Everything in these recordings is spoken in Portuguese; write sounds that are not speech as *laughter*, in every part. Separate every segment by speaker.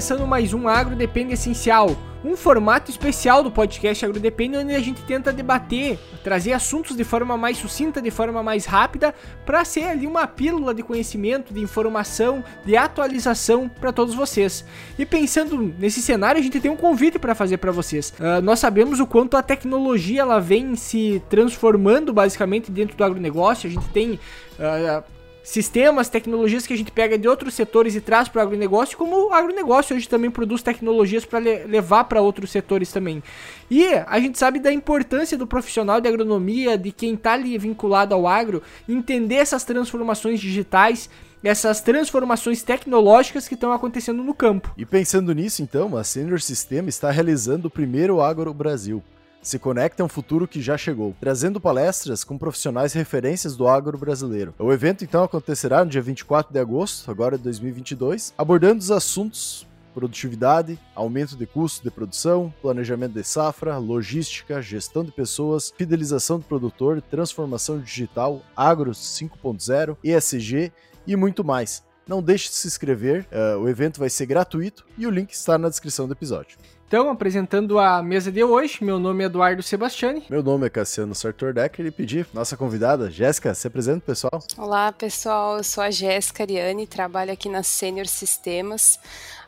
Speaker 1: Começando mais um Agro Depende Essencial, um formato especial do podcast Agro Depende, onde a gente tenta debater, trazer assuntos de forma mais sucinta, de forma mais rápida, para ser ali uma pílula de conhecimento, de informação, de atualização para todos vocês. E pensando nesse cenário, a gente tem um convite para fazer para vocês. Uh, nós sabemos o quanto a tecnologia ela vem se transformando basicamente dentro do agronegócio. A gente tem uh, sistemas, tecnologias que a gente pega de outros setores e traz para o agronegócio, como o agronegócio hoje também produz tecnologias para le levar para outros setores também. E a gente sabe da importância do profissional de agronomia, de quem está ali vinculado ao agro, entender essas transformações digitais essas transformações tecnológicas que estão acontecendo no campo.
Speaker 2: E pensando nisso, então, a Senior System está realizando o primeiro Agro Brasil, se conecta a um futuro que já chegou, trazendo palestras com profissionais referências do agro brasileiro. O evento então acontecerá no dia 24 de agosto, agora de 2022, abordando os assuntos produtividade, aumento de custo de produção, planejamento de safra, logística, gestão de pessoas, fidelização do produtor, transformação digital, agro 5.0, ESG e muito mais. Não deixe de se inscrever, uh, o evento vai ser gratuito e o link está na descrição do episódio.
Speaker 1: Então, apresentando a mesa de hoje, meu nome é Eduardo Sebastiani.
Speaker 2: Meu nome é Cassiano Sartor Decker e pedi nossa convidada, Jéssica, se apresenta, pessoal.
Speaker 3: Olá, pessoal, eu sou a Jéssica Ariane, trabalho aqui na Senior Sistemas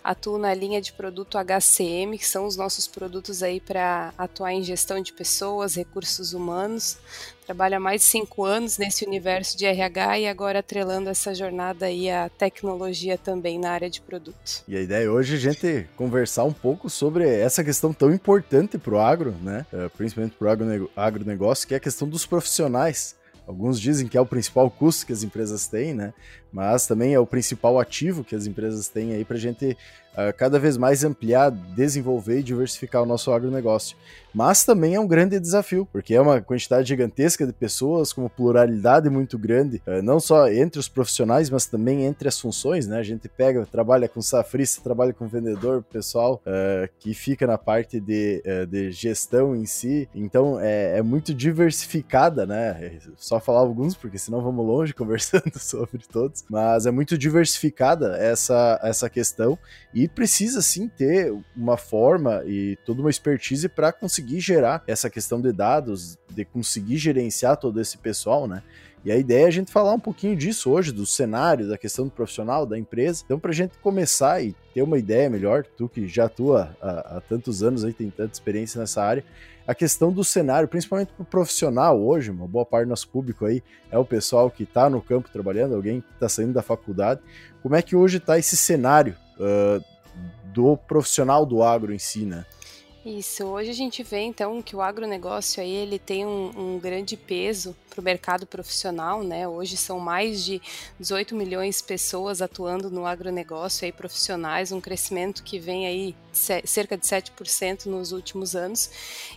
Speaker 3: atuo na linha de produto HCM, que são os nossos produtos aí para atuar em gestão de pessoas, recursos humanos. Trabalho há mais de cinco anos nesse universo de RH e agora atrelando essa jornada aí à tecnologia também na área de produto.
Speaker 2: E a ideia hoje é a gente conversar um pouco sobre essa questão tão importante para o agro, né? É, principalmente para o agronegócio, que é a questão dos profissionais. Alguns dizem que é o principal custo que as empresas têm, né? Mas também é o principal ativo que as empresas têm aí para a gente uh, cada vez mais ampliar, desenvolver e diversificar o nosso agronegócio. Mas também é um grande desafio, porque é uma quantidade gigantesca de pessoas, com uma pluralidade muito grande, uh, não só entre os profissionais, mas também entre as funções, né? A gente pega, trabalha com safrista, trabalha com vendedor, pessoal uh, que fica na parte de, de gestão em si, então é, é muito diversificada, né? Só falar alguns, porque senão vamos longe *laughs* conversando sobre todos, mas é muito diversificada essa, essa questão e e precisa sim ter uma forma e toda uma expertise para conseguir gerar essa questão de dados, de conseguir gerenciar todo esse pessoal, né? E a ideia é a gente falar um pouquinho disso hoje, do cenário, da questão do profissional, da empresa. Então, para a gente começar e ter uma ideia melhor, tu que já atua há, há tantos anos aí, tem tanta experiência nessa área, a questão do cenário, principalmente para o profissional hoje, uma boa parte do nosso público aí é o pessoal que está no campo trabalhando, alguém que está saindo da faculdade. Como é que hoje está esse cenário uh, do profissional do agro em si, né?
Speaker 3: Isso, hoje a gente vê então que o agronegócio aí ele tem um, um grande peso para o mercado profissional, né? Hoje são mais de 18 milhões de pessoas atuando no agronegócio aí profissionais, um crescimento que vem aí cerca de 7% nos últimos anos.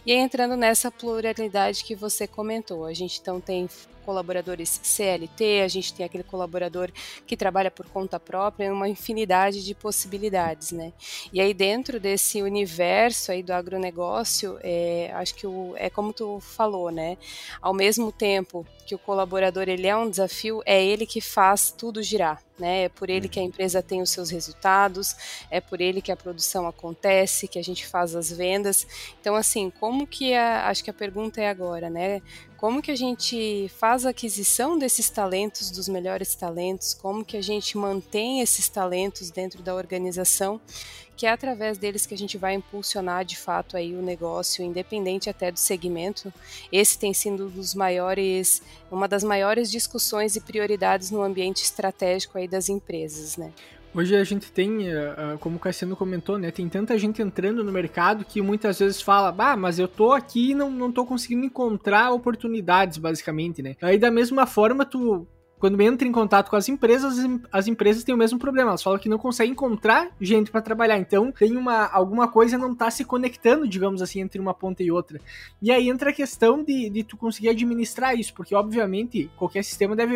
Speaker 3: E entrando nessa pluralidade que você comentou, a gente então tem colaboradores CLT, a gente tem aquele colaborador que trabalha por conta própria, uma infinidade de possibilidades, né? E aí dentro desse universo aí do agronegócio, é, acho que o, é como tu falou, né? Ao mesmo tempo que o colaborador ele é um desafio, é ele que faz tudo girar, né? É por ele que a uhum. empresa tem os seus resultados, é por ele que a produção acontece, que a gente faz as vendas. Então, assim, como que a, acho que a pergunta é agora, né? Como que a gente faz a aquisição desses talentos, dos melhores talentos? Como que a gente mantém esses talentos dentro da organização? Que é através deles que a gente vai impulsionar de fato aí o negócio, independente até do segmento. Esse tem sido um dos maiores, uma das maiores discussões e prioridades no ambiente estratégico aí das empresas, né?
Speaker 1: Hoje a gente tem, eh, eh, como o Cassiano comentou, né? Tem tanta gente entrando no mercado que muitas vezes fala, ah, mas eu tô aqui e não, não tô conseguindo encontrar oportunidades, basicamente, né? Aí da mesma forma, tu quando entra em contato com as empresas, as empresas têm o mesmo problema. Elas falam que não conseguem encontrar gente para trabalhar. Então, tem uma alguma coisa não tá se conectando, digamos assim, entre uma ponta e outra. E aí entra a questão de, de tu conseguir administrar isso, porque obviamente qualquer sistema deve,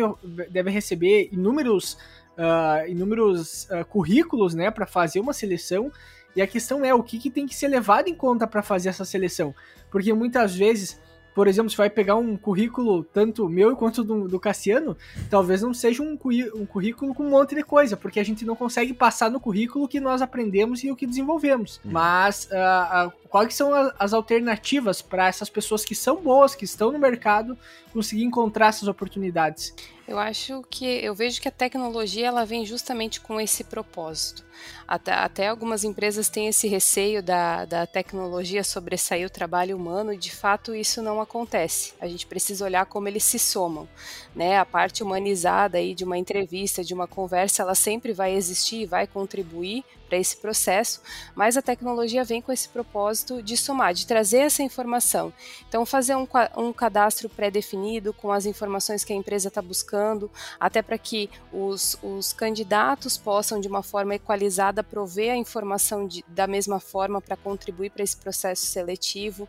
Speaker 1: deve receber inúmeros, uh, inúmeros uh, currículos, né, para fazer uma seleção. E a questão é o que, que tem que ser levado em conta para fazer essa seleção, porque muitas vezes por exemplo, se vai pegar um currículo, tanto meu quanto do, do Cassiano, talvez não seja um, um currículo com um monte de coisa, porque a gente não consegue passar no currículo o que nós aprendemos e o que desenvolvemos. Uhum. Mas uh, uh, quais são as alternativas para essas pessoas que são boas, que estão no mercado, conseguir encontrar essas oportunidades?
Speaker 3: Eu acho que eu vejo que a tecnologia ela vem justamente com esse propósito. Até, até algumas empresas têm esse receio da, da tecnologia sobressair o trabalho humano e de fato isso não acontece. A gente precisa olhar como eles se somam, né? A parte humanizada aí de uma entrevista, de uma conversa, ela sempre vai existir e vai contribuir para esse processo, mas a tecnologia vem com esse propósito de somar, de trazer essa informação. Então, fazer um, um cadastro pré-definido com as informações que a empresa está buscando, até para que os, os candidatos possam, de uma forma equalizada, prover a informação de, da mesma forma para contribuir para esse processo seletivo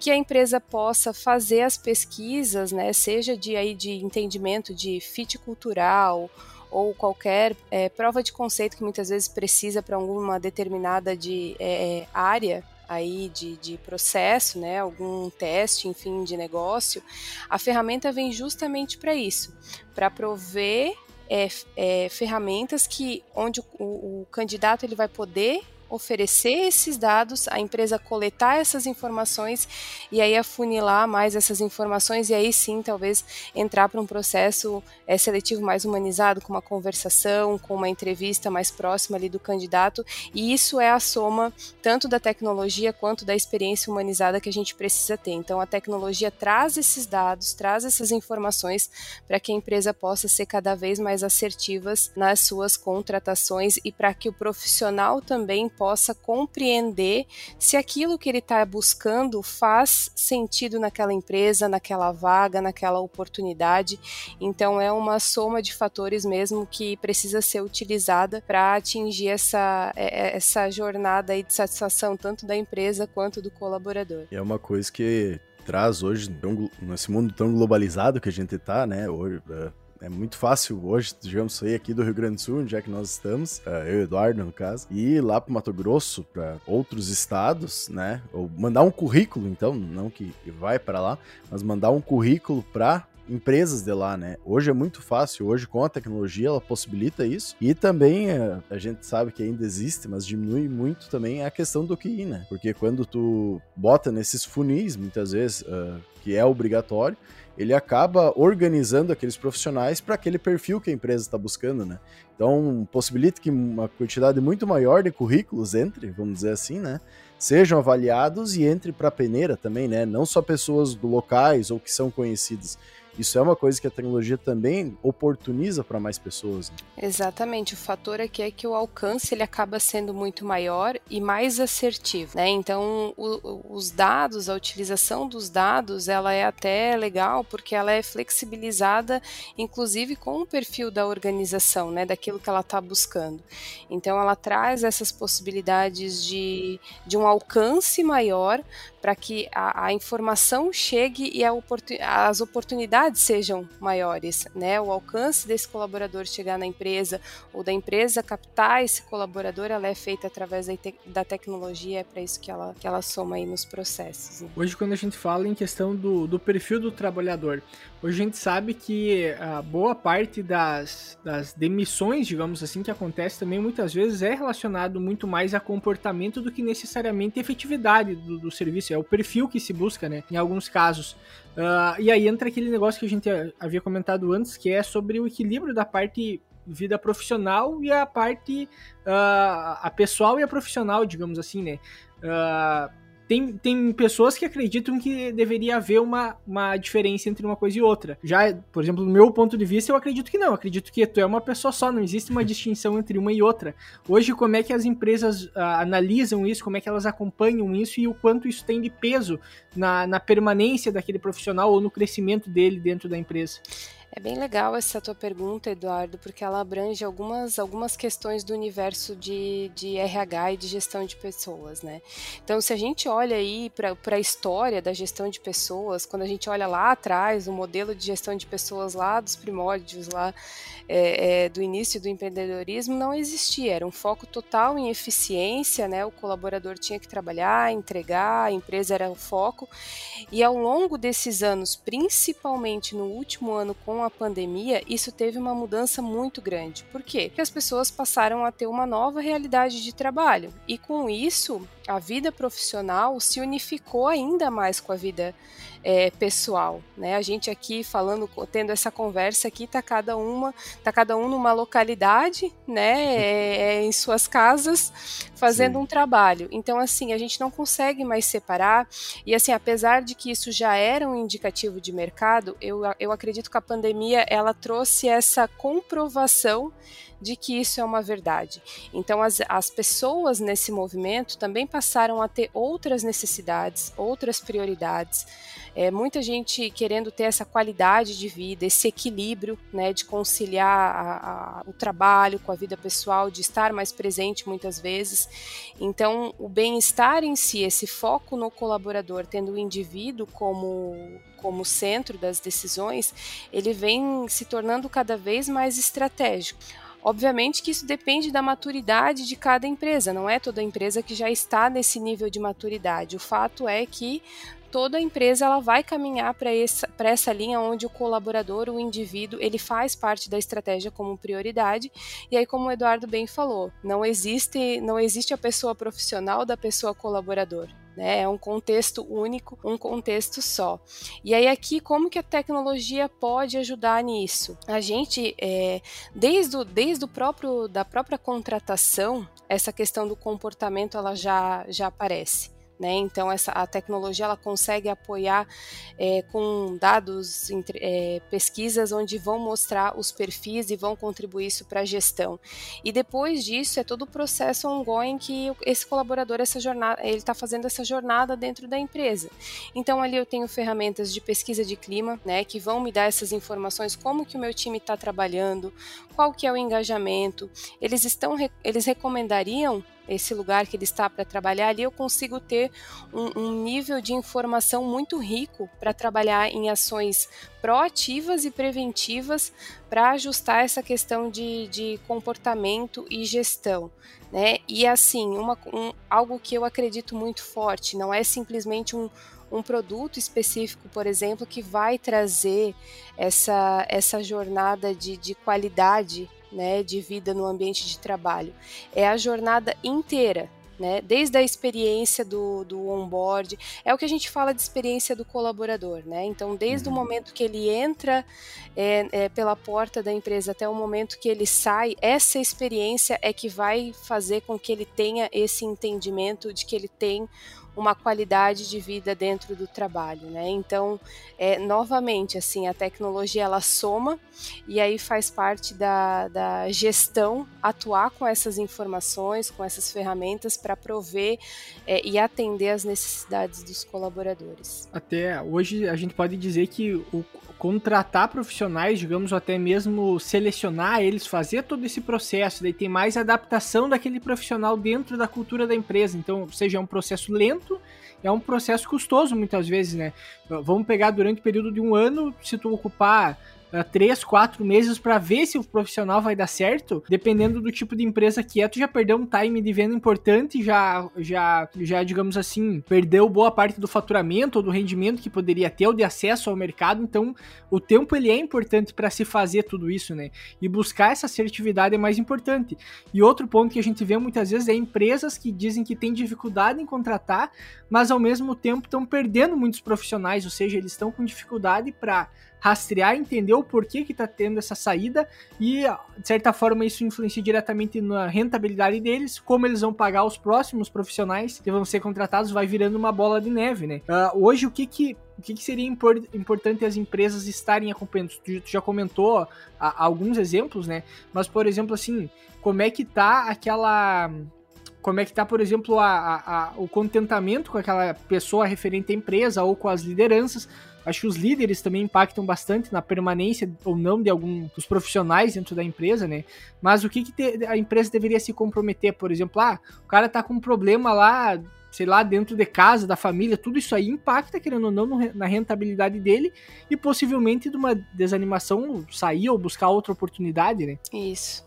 Speaker 3: que a empresa possa fazer as pesquisas, né, seja de aí de entendimento de fit cultural ou qualquer é, prova de conceito que muitas vezes precisa para alguma determinada de, é, é, área aí de, de processo, né, algum teste, enfim, de negócio, a ferramenta vem justamente para isso, para prover é, é, ferramentas que onde o, o, o candidato ele vai poder oferecer esses dados, a empresa coletar essas informações e aí afunilar mais essas informações e aí sim talvez entrar para um processo é, seletivo mais humanizado, com uma conversação, com uma entrevista mais próxima ali do candidato. E isso é a soma tanto da tecnologia quanto da experiência humanizada que a gente precisa ter. Então a tecnologia traz esses dados, traz essas informações para que a empresa possa ser cada vez mais assertivas nas suas contratações e para que o profissional também possa compreender se aquilo que ele está buscando faz sentido naquela empresa, naquela vaga, naquela oportunidade. Então é uma soma de fatores mesmo que precisa ser utilizada para atingir essa, é, é, essa jornada de satisfação tanto da empresa quanto do colaborador.
Speaker 2: É uma coisa que traz hoje, nesse mundo tão globalizado que a gente está, né? Hoje, é, muito fácil hoje, digamos, sair aqui do Rio Grande do Sul, onde é que nós estamos, é, eu e Eduardo, no caso, e ir lá para Mato Grosso, para outros estados, né? Ou mandar um currículo, então, não que vai para lá, mas mandar um currículo para empresas de lá, né? Hoje é muito fácil, hoje com a tecnologia ela possibilita isso. E também é, a gente sabe que ainda existe, mas diminui muito também a questão do QI, né? Porque quando tu bota nesses funis, muitas vezes, uh, que é obrigatório, ele acaba organizando aqueles profissionais para aquele perfil que a empresa está buscando, né? Então, possibilita que uma quantidade muito maior de currículos entre, vamos dizer assim, né? Sejam avaliados e entre para a peneira também, né? Não só pessoas locais ou que são conhecidas, isso é uma coisa que a tecnologia também oportuniza para mais pessoas. Né?
Speaker 3: Exatamente. O fator aqui é que o alcance ele acaba sendo muito maior e mais assertivo, né? Então, o, os dados, a utilização dos dados, ela é até legal porque ela é flexibilizada, inclusive com o perfil da organização, né? Daquilo que ela está buscando. Então, ela traz essas possibilidades de, de um alcance maior para que a, a, informação chegue e oportun, as oportunidades sejam maiores, né? O alcance desse colaborador chegar na empresa ou da empresa captar esse colaborador, ela é feita através da, te, da tecnologia, é para isso que ela, que ela soma aí nos processos. Né?
Speaker 1: Hoje, quando a gente fala em questão do, do perfil do trabalhador, Hoje a gente sabe que a boa parte das, das demissões, digamos assim, que acontece também muitas vezes é relacionado muito mais a comportamento do que necessariamente efetividade do, do serviço. É o perfil que se busca, né? Em alguns casos. Uh, e aí entra aquele negócio que a gente havia comentado antes, que é sobre o equilíbrio da parte vida profissional e a parte uh, a pessoal e a profissional, digamos assim, né? Uh, tem, tem pessoas que acreditam que deveria haver uma, uma diferença entre uma coisa e outra. Já, por exemplo, do meu ponto de vista, eu acredito que não. Eu acredito que tu é uma pessoa só, não existe uma distinção entre uma e outra. Hoje, como é que as empresas uh, analisam isso, como é que elas acompanham isso e o quanto isso tem de peso na, na permanência daquele profissional ou no crescimento dele dentro da empresa?
Speaker 3: É bem legal essa tua pergunta, Eduardo, porque ela abrange algumas, algumas questões do universo de, de RH e de gestão de pessoas, né? Então, se a gente olha aí para a história da gestão de pessoas, quando a gente olha lá atrás, o modelo de gestão de pessoas lá dos primórdios, lá é, é, do início do empreendedorismo, não existia. Era um foco total em eficiência, né? O colaborador tinha que trabalhar, entregar, a empresa era o foco. E ao longo desses anos, principalmente no último ano com a pandemia, isso teve uma mudança muito grande. Por quê? Porque as pessoas passaram a ter uma nova realidade de trabalho. E com isso, a vida profissional se unificou ainda mais com a vida é, pessoal, né? A gente aqui falando, tendo essa conversa aqui, tá cada uma, tá cada um numa localidade, né? É, é, em suas casas, fazendo Sim. um trabalho. Então, assim, a gente não consegue mais separar. E assim, apesar de que isso já era um indicativo de mercado, eu, eu acredito que a pandemia ela trouxe essa comprovação de que isso é uma verdade. Então, as, as pessoas nesse movimento também passaram a ter outras necessidades, outras prioridades. É, muita gente querendo ter essa qualidade de vida, esse equilíbrio, né, de conciliar a, a, o trabalho com a vida pessoal, de estar mais presente muitas vezes. Então, o bem-estar em si, esse foco no colaborador, tendo o indivíduo como como centro das decisões, ele vem se tornando cada vez mais estratégico. Obviamente que isso depende da maturidade de cada empresa, não é toda empresa que já está nesse nível de maturidade. O fato é que toda empresa ela vai caminhar para essa, essa linha onde o colaborador, o indivíduo, ele faz parte da estratégia como prioridade. E aí, como o Eduardo bem falou, não existe, não existe a pessoa profissional da pessoa colaborador né? É um contexto único, um contexto só. E aí aqui como que a tecnologia pode ajudar nisso? A gente é, desde o, desde o próprio da própria contratação essa questão do comportamento ela já já aparece. Né? Então essa a tecnologia ela consegue apoiar é, com dados, é, pesquisas onde vão mostrar os perfis e vão contribuir isso para a gestão. E depois disso é todo o processo ongoing que esse colaborador essa jornada ele está fazendo essa jornada dentro da empresa. Então ali eu tenho ferramentas de pesquisa de clima, né, que vão me dar essas informações como que o meu time está trabalhando, qual que é o engajamento. Eles estão eles recomendariam esse lugar que ele está para trabalhar ali, eu consigo ter um, um nível de informação muito rico para trabalhar em ações proativas e preventivas para ajustar essa questão de, de comportamento e gestão. Né? E assim, uma, um, algo que eu acredito muito forte, não é simplesmente um, um produto específico, por exemplo, que vai trazer essa, essa jornada de, de qualidade né, de vida no ambiente de trabalho. É a jornada inteira, né? Desde a experiência do, do onboard, é o que a gente fala de experiência do colaborador, né? Então, desde uhum. o momento que ele entra é, é, pela porta da empresa até o momento que ele sai, essa experiência é que vai fazer com que ele tenha esse entendimento de que ele tem uma qualidade de vida dentro do trabalho, né? Então, é, novamente, assim, a tecnologia ela soma e aí faz parte da, da gestão atuar com essas informações, com essas ferramentas para prover é, e atender as necessidades dos colaboradores.
Speaker 1: Até hoje a gente pode dizer que o contratar profissionais, digamos, até mesmo selecionar eles, fazer todo esse processo, daí tem mais adaptação daquele profissional dentro da cultura da empresa. Então, seja um processo lento, é um processo custoso muitas vezes, né? Vamos pegar durante o período de um ano, se tu ocupar uh, três, quatro meses para ver se o profissional vai dar certo, dependendo do tipo de empresa que é, tu já perdeu um time de venda importante, já, já, já digamos assim, perdeu boa parte do faturamento ou do rendimento que poderia ter ou de acesso ao mercado. Então, o tempo ele é importante para se fazer tudo isso, né? E buscar essa assertividade é mais importante. E outro ponto que a gente vê muitas vezes é empresas que dizem que têm dificuldade em contratar, mas ao mesmo tempo estão perdendo muitos profissionais, ou seja, eles estão com dificuldade para rastrear, entender o porquê que está tendo essa saída e, de certa forma, isso influencia diretamente na rentabilidade deles, como eles vão pagar os próximos profissionais que vão ser contratados, vai virando uma bola de neve, né? Uh, hoje, o que que o que, seria impor, importante as empresas estarem acompanhando? Tu, já comentou alguns exemplos, né? Mas, por exemplo, assim, como é que tá aquela como é que tá, por exemplo, a, a, a, o contentamento com aquela pessoa referente à empresa ou com as lideranças. Acho que os líderes também impactam bastante na permanência ou não de algum dos profissionais dentro da empresa, né? Mas o que, que te, a empresa deveria se comprometer, por exemplo, ah, o cara tá com um problema lá, sei lá, dentro de casa, da família, tudo isso aí impacta, querendo ou não, na rentabilidade dele e possivelmente de uma desanimação sair ou buscar outra oportunidade, né?
Speaker 3: Isso.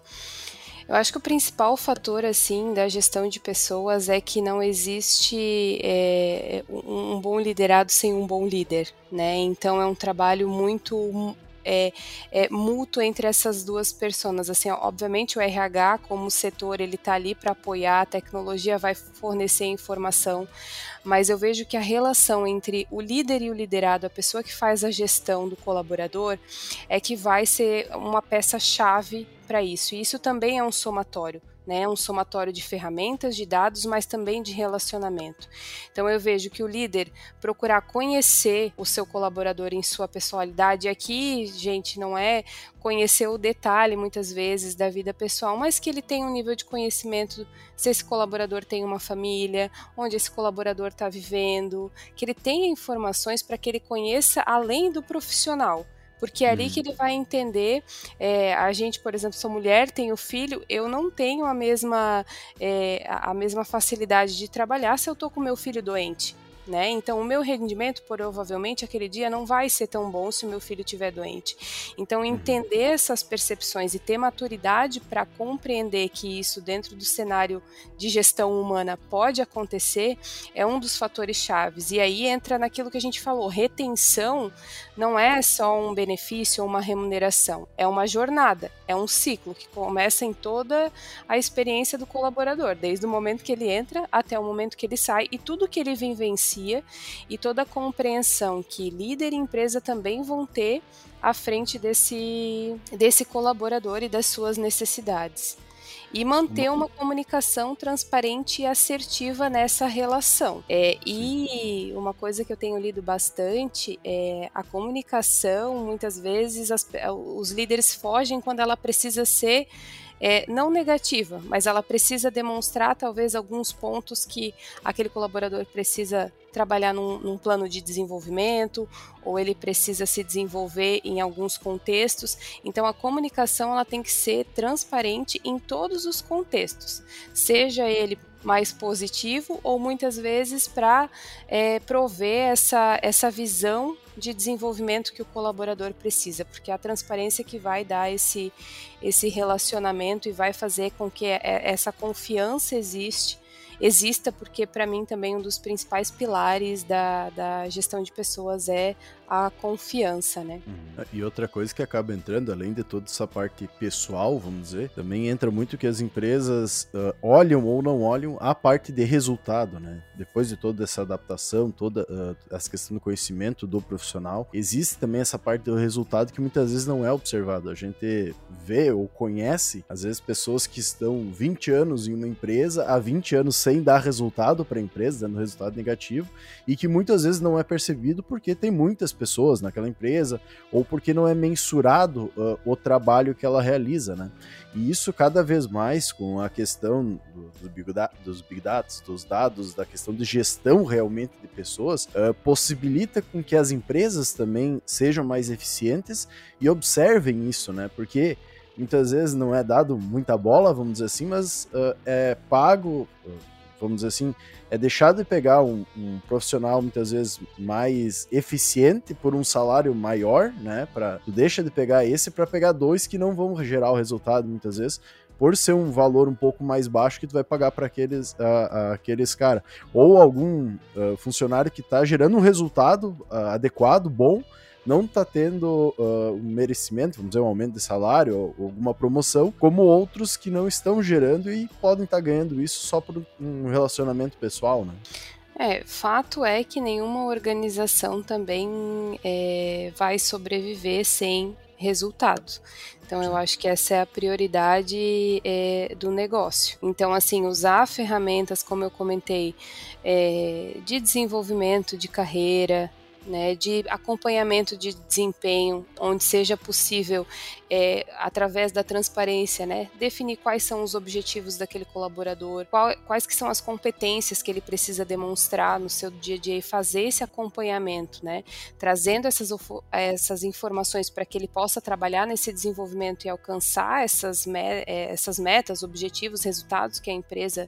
Speaker 3: Eu acho que o principal fator assim da gestão de pessoas é que não existe é, um bom liderado sem um bom líder, né? Então é um trabalho muito é, é, mútuo entre essas duas pessoas. Assim, obviamente o RH como setor ele está ali para apoiar, a tecnologia vai fornecer informação, mas eu vejo que a relação entre o líder e o liderado, a pessoa que faz a gestão do colaborador, é que vai ser uma peça chave para isso. E isso também é um somatório né, um somatório de ferramentas, de dados, mas também de relacionamento. Então eu vejo que o líder procurar conhecer o seu colaborador em sua personalidade, aqui, gente, não é conhecer o detalhe muitas vezes da vida pessoal, mas que ele tenha um nível de conhecimento se esse colaborador tem uma família, onde esse colaborador está vivendo, que ele tenha informações para que ele conheça além do profissional porque é ali que uhum. ele vai entender. É, a gente, por exemplo, sou mulher, tenho filho, eu não tenho a mesma, é, a mesma facilidade de trabalhar se eu tô com meu filho doente né? Então, o meu rendimento, provavelmente, aquele dia não vai ser tão bom se o meu filho estiver doente. Então, uhum. entender essas percepções e ter maturidade para compreender que isso, dentro do cenário de gestão humana, pode acontecer, é um dos fatores chaves. E aí entra naquilo que a gente falou: retenção não é só um benefício ou uma remuneração, é uma jornada, é um ciclo que começa em toda a experiência do colaborador, desde o momento que ele entra até o momento que ele sai, e tudo que ele vivencia e toda a compreensão que líder e empresa também vão ter à frente desse, desse colaborador e das suas necessidades. E manter uma comunicação transparente e assertiva nessa relação. É, e uma coisa que eu tenho lido bastante é a comunicação, muitas vezes as, os líderes fogem quando ela precisa ser é, não negativa, mas ela precisa demonstrar talvez alguns pontos que aquele colaborador precisa trabalhar num, num, plano de desenvolvimento ou ele precisa se desenvolver em alguns contextos. Então a comunicação ela tem que ser transparente em todos os contextos, seja ele mais positivo ou muitas vezes para é, prover essa, essa visão de desenvolvimento que o colaborador precisa, porque é a transparência que vai dar esse, esse relacionamento e vai fazer com que é, essa confiança existe exista, porque para mim também um dos principais pilares da, da gestão de pessoas é a confiança, né?
Speaker 2: Uhum. E outra coisa que acaba entrando, além de toda essa parte pessoal, vamos dizer, também entra muito que as empresas uh, olham ou não olham a parte de resultado, né? Depois de toda essa adaptação, toda uh, essa questão do conhecimento do profissional, existe também essa parte do resultado que muitas vezes não é observado. A gente vê ou conhece, às vezes, pessoas que estão 20 anos em uma empresa, há 20 anos sem dar resultado para a empresa, dando resultado negativo, e que muitas vezes não é percebido porque tem muitas pessoas naquela empresa, ou porque não é mensurado uh, o trabalho que ela realiza, né? E isso cada vez mais com a questão do, do big da, dos big data, dos dados, da questão de gestão realmente de pessoas, uh, possibilita com que as empresas também sejam mais eficientes e observem isso, né? Porque muitas vezes não é dado muita bola, vamos dizer assim, mas uh, é pago vamos dizer assim, é deixado de pegar um, um, profissional muitas vezes mais eficiente por um salário maior, né? Para tu deixa de pegar esse para pegar dois que não vão gerar o resultado muitas vezes por ser um valor um pouco mais baixo que tu vai pagar para aqueles, uh, uh, aqueles cara ou algum uh, funcionário que está gerando um resultado adequado, bom, não está tendo uh, um merecimento, vamos dizer, um aumento de salário ou alguma promoção, como outros que não estão gerando e podem estar tá ganhando isso só por um relacionamento pessoal, né?
Speaker 3: É, fato é que nenhuma organização também é, vai sobreviver sem resultados. Então eu acho que essa é a prioridade é, do negócio. Então assim usar ferramentas como eu comentei é, de desenvolvimento de carreira, né, de acompanhamento de desempenho, onde seja possível, é, através da transparência, né, definir quais são os objetivos daquele colaborador, qual, quais que são as competências que ele precisa demonstrar no seu dia a dia e fazer esse acompanhamento, né, trazendo essas, essas informações para que ele possa trabalhar nesse desenvolvimento e alcançar essas, é, essas metas, objetivos, resultados que a empresa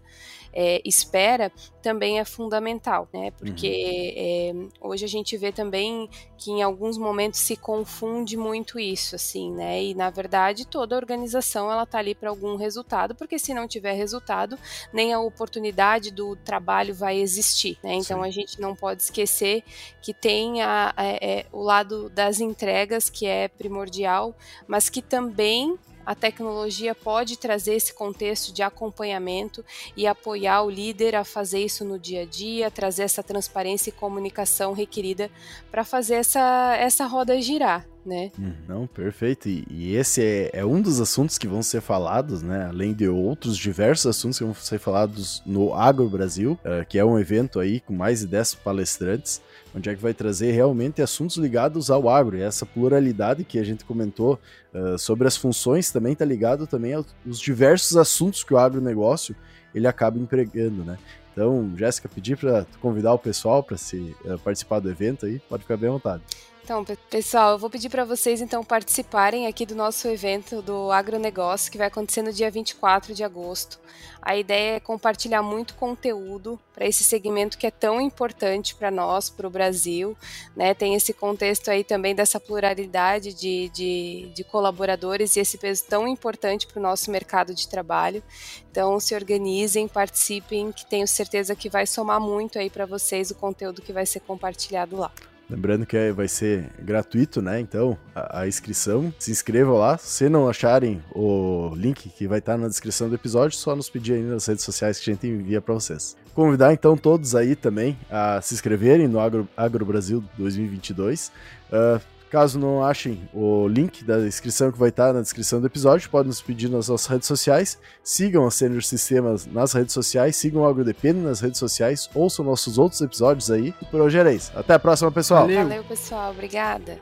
Speaker 3: é, espera, também é fundamental, né, porque uhum. é, hoje a gente vê também que em alguns momentos se confunde muito isso, assim, né? E na verdade toda organização ela tá ali para algum resultado, porque se não tiver resultado, nem a oportunidade do trabalho vai existir, né? Então Sim. a gente não pode esquecer que tem a, a, é, o lado das entregas que é primordial, mas que também a tecnologia pode trazer esse contexto de acompanhamento e apoiar o líder a fazer isso no dia a dia, trazer essa transparência e comunicação requerida para fazer essa, essa roda girar. Né?
Speaker 2: Hum, não, perfeito. E, e esse é, é, um dos assuntos que vão ser falados, né? Além de outros diversos assuntos que vão ser falados no Agro Brasil, uh, que é um evento aí com mais de 10 palestrantes onde é que vai trazer realmente assuntos ligados ao agro. E essa pluralidade que a gente comentou uh, sobre as funções também está ligado também aos diversos assuntos que o agronegócio ele acaba empregando, né? Então, Jéssica, pedir para convidar o pessoal para se uh, participar do evento aí, pode ficar bem à vontade.
Speaker 3: Então, pessoal, eu vou pedir para vocês então participarem aqui do nosso evento do agronegócio que vai acontecer no dia 24 de agosto. A ideia é compartilhar muito conteúdo para esse segmento que é tão importante para nós, para o Brasil. Né? Tem esse contexto aí também dessa pluralidade de, de, de colaboradores e esse peso tão importante para o nosso mercado de trabalho. Então, se organizem, participem, que tenho certeza que vai somar muito aí para vocês o conteúdo que vai ser compartilhado lá.
Speaker 2: Lembrando que é, vai ser gratuito, né? Então, a, a, inscrição, se inscrevam lá. Se não acharem o link que vai estar na descrição do episódio, só nos pedir aí nas redes sociais que a gente envia para vocês. Convidar então todos aí também a se inscreverem no Agro, Agro Brasil 2022. Uh, Caso não achem o link da inscrição que vai estar na descrição do episódio, podem nos pedir nas nossas redes sociais. Sigam a Senior Sistemas nas redes sociais, sigam o AgroDepende nas redes sociais, ouçam nossos outros episódios aí. E por hoje era isso. Até a próxima, pessoal.
Speaker 3: Valeu, Valeu pessoal. Obrigada.